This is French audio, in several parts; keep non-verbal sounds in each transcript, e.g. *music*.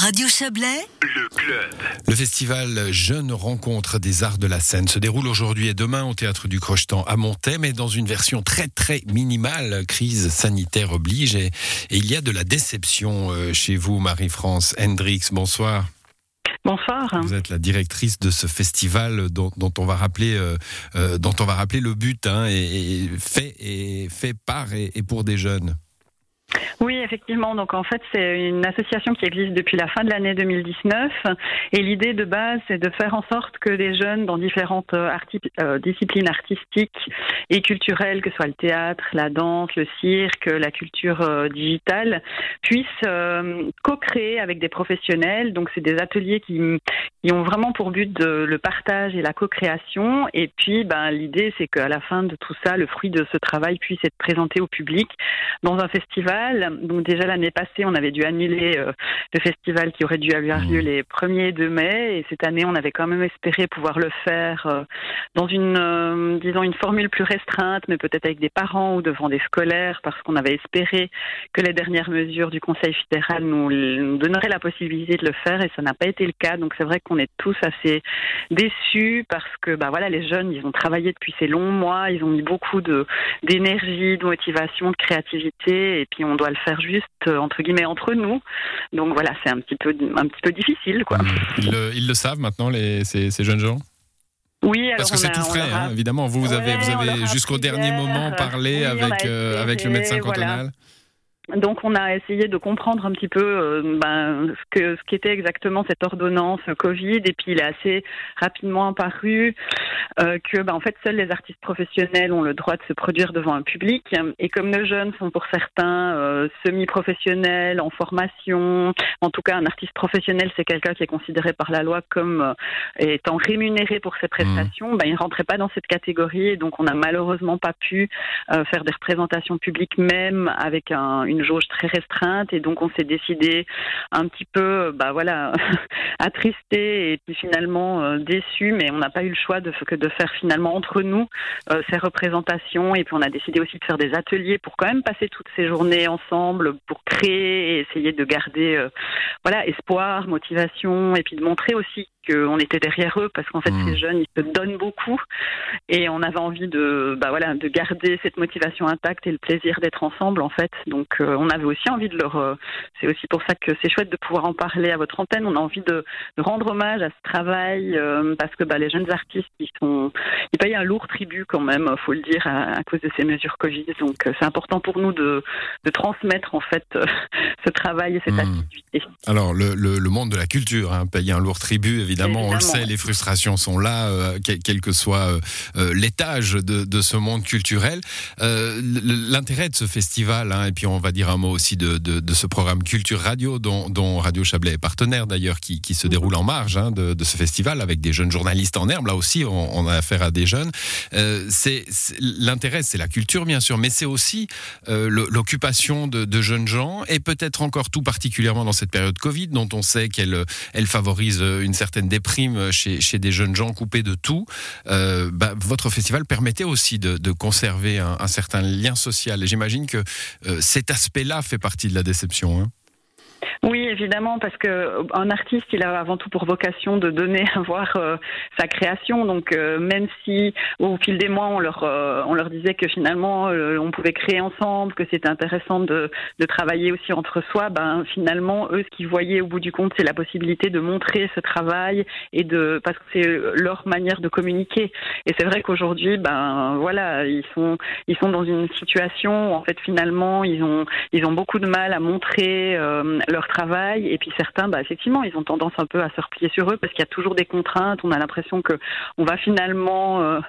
Radio Chablais, le club. Le festival Jeunes Rencontres des Arts de la Seine se déroule aujourd'hui et demain au Théâtre du Crochetan à Montaix, mais dans une version très très minimale. Crise sanitaire oblige et, et il y a de la déception euh, chez vous, Marie-France Hendrix. Bonsoir. Bonsoir. Vous êtes la directrice de ce festival dont, dont on va rappeler, euh, euh, dont on va rappeler le but, hein, et, et fait et fait par et, et pour des jeunes. Effectivement. Donc en fait, c'est une association qui existe depuis la fin de l'année 2019 et l'idée de base, c'est de faire en sorte que des jeunes dans différentes euh, euh, disciplines artistiques et culturelles, que ce soit le théâtre, la danse, le cirque, la culture euh, digitale, puissent co-créer avec des professionnels. Donc c'est des ateliers qui, qui ont vraiment pour but de, le partage et la co-création. Et puis, ben, l'idée, c'est qu'à la fin de tout ça, le fruit de ce travail puisse être présenté au public dans un festival donc déjà l'année passée, on avait dû annuler euh, le festival qui aurait dû avoir lieu les 1er 2 mai. Et cette année, on avait quand même espéré pouvoir le faire euh, dans une, euh, disons, une formule plus restreinte, mais peut-être avec des parents ou devant des scolaires, parce qu'on avait espéré que les dernières mesures du Conseil fédéral nous, nous donneraient la possibilité de le faire, et ça n'a pas été le cas. Donc c'est vrai qu'on est tous assez déçus parce que, bah voilà, les jeunes, ils ont travaillé depuis ces longs mois, ils ont mis beaucoup de d'énergie, de motivation, de créativité, et puis on doit le faire juste euh, entre guillemets entre nous. Donc voilà, c'est un petit peu un petit peu difficile quoi. Ils le, ils le savent maintenant les, ces, ces jeunes gens? Oui, alors Parce que c'est tout frais, a- hein, évidemment. Vous, vous Ouais, avez, vous avez jusqu'au dernier moment parlé Oui, on a avec, euh, avec le médecin voilà. Donc on a essayé de comprendre un petit peu euh, ben, ce que ce qu'était exactement cette ordonnance Covid. Et puis il est assez rapidement apparu euh, que ben, en fait seuls les artistes professionnels ont le droit de se produire devant un public. Et comme nos jeunes sont pour certains euh, semi-professionnels en formation, en tout cas un artiste professionnel c'est quelqu'un qui est considéré par la loi comme étant rémunéré pour ses prestations, ben, il rentrait pas dans cette catégorie. Et donc on n'a malheureusement pas pu faire des représentations publiques même avec un, une jauge très restreinte et donc on s'est décidé un petit peu bah voilà *laughs* attristé et puis finalement euh, déçu mais on n'a pas eu le choix de que de faire finalement entre nous euh, ces représentations et puis on a décidé aussi de faire des ateliers pour quand même passer toutes ces journées ensemble pour créer et essayer de garder euh, voilà espoir motivation et puis de montrer aussi qu'on était derrière eux parce qu'en fait Mhm. ces jeunes ils se donnent beaucoup. Et on avait envie de bah voilà de garder cette motivation intacte et le plaisir d'être ensemble en fait. Donc euh, on avait aussi envie de leur euh, c'est aussi pour ça que c'est chouette de pouvoir en parler à votre antenne. On a envie de, de rendre hommage à ce travail euh, parce que bah les jeunes artistes ils sont ils payent un lourd tribut quand même faut le dire à, à cause de ces mesures Covid. Donc c'est important pour nous de de transmettre en fait *laughs* ce travail et cette Mhm. activité. Alors, le, le, le monde de la culture hein, paye un lourd tribut, évidemment, on le sait, les frustrations sont là, euh, quel, quel que soit euh, euh, l'étage de, de ce monde culturel. L'intérêt de ce festival, hein, et puis on va dire un mot aussi de, de, de ce programme Culture Radio, dont, dont Radio Chablais est partenaire d'ailleurs, qui, qui se déroule en marge hein, de, ce festival, avec des jeunes journalistes en herbe, là aussi on, on a affaire à des jeunes. C'est L'intérêt, c'est la culture, bien sûr, mais c'est aussi l'occupation de, de jeunes gens, et peut-être encore tout particulièrement dans cette période Covid, dont on sait qu'elle elle favorise une certaine déprime chez, des jeunes gens coupés de tout. Euh, bah, votre festival permettait aussi de, conserver un, un certain lien social. Et j'imagine que euh, cet aspect-là fait partie de la déception. hein. Évidemment, parce que euh, un artiste, il a avant tout pour vocation de donner *laughs* à voir euh, sa création. Donc, euh, même si au fil des mois, on leur euh, on leur disait que finalement, euh, on pouvait créer ensemble, que c'était intéressant de, de travailler aussi entre soi, ben finalement, eux, ce qu'ils voyaient au bout du compte, c'est la possibilité de montrer ce travail et de parce que c'est leur manière de communiquer. Et c'est vrai qu'aujourd'hui, ben voilà, ils sont ils sont dans une situation où en fait finalement, ils ont ils ont beaucoup de mal à montrer euh, leur travail et puis certains bah effectivement ils ont tendance un peu à se replier sur eux parce qu'il y a toujours des contraintes. On a l'impression que on va finalement euh,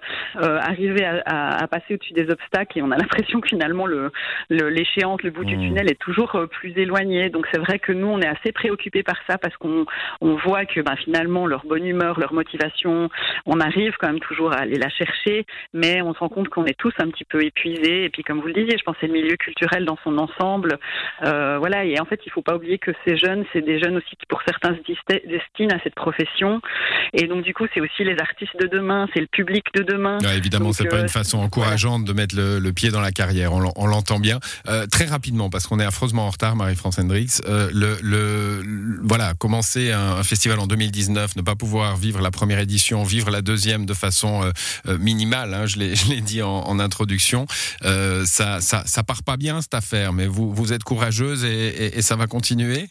euh, arriver à, à, à passer au-dessus des obstacles et on a l'impression que finalement le le- l'échéance le, bout du Mmh. tunnel est toujours euh, plus éloigné. Donc c'est vrai que nous on est assez préoccupés par ça parce qu'on on voit que bah, finalement leur bonne humeur leur motivation on arrive quand même toujours à aller la chercher. Mais on se rend compte qu'on est tous un petit peu épuisés. Et puis comme vous le disiez je pense que c'est le milieu culturel dans son ensemble. Euh, voilà, et en fait, il faut pas oublier que ces jeunes, c'est des jeunes aussi qui pour certains se destinent à cette profession. Et donc du coup, c'est aussi les artistes de demain, c'est le public de demain. évidemment, c'est pas une façon encourageante de mettre le, pied dans la carrière. On l'entend bien. très rapidement, parce qu'on est affreusement en retard, Marie-France Hendricks. le, le, voilà, commencer un, un, festival en 2019, ne pas pouvoir vivre la première édition, vivre la deuxième de façon minimale. Hein, je l'ai *laughs* dit en, introduction. Euh, ça, ça, ça part pas bien cette affaire, mais vous, vous êtes courageuse et ça va continuer?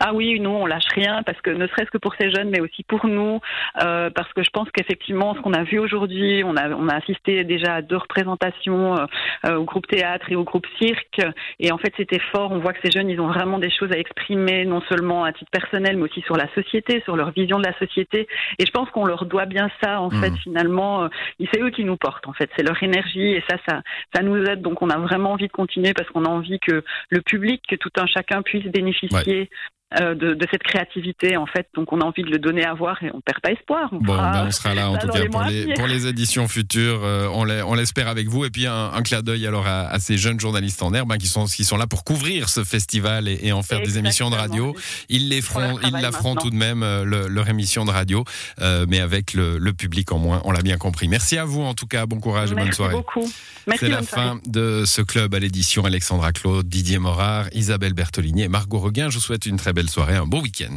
Ah oui, nous, on lâche rien parce que ne serait-ce que pour ces jeunes, mais aussi pour nous, euh, parce que je pense qu'effectivement, ce qu'on a vu aujourd'hui, on a, on a assisté déjà à deux représentations euh, euh, au groupe théâtre et au groupe cirque, et en fait, c'était fort. On voit que ces jeunes, ils ont vraiment des choses à exprimer, non seulement à titre personnel, mais aussi sur la société, sur leur vision de la société. Et je pense qu'on leur doit bien ça, en fait, mmh. finalement. c'est eux qui nous portent, en fait. C'est leur énergie, et ça, ça, ça nous aide. Donc, on a vraiment envie de continuer parce qu'on a envie que le public, que tout un chacun puisse bénéficier euh, de, de, cette créativité en fait. Donc on a envie de le donner à voir et on perd pas espoir. On bon, ben on sera là en tout cas pour les, pour les, éditions futures. Euh, on l'espère avec vous. Et puis un, un clin d'œil alors à, à, ces jeunes journalistes en herbe hein, qui sont qui sont là pour couvrir ce festival et, et en faire des émissions de radio. Ils les feront, ils la feront tout de même euh, leur émission de radio, mais avec le, le, public en moins. On l'a bien compris. Merci à vous en tout cas. Bon courage et bonne soirée. Beaucoup. C'est la fin de ce club à l'édition. Alexandra Claude, Didier Morard, Isabelle Bertolini et Margot Reguin. Je vous souhaite une très belle belle soirée, un bon week-end.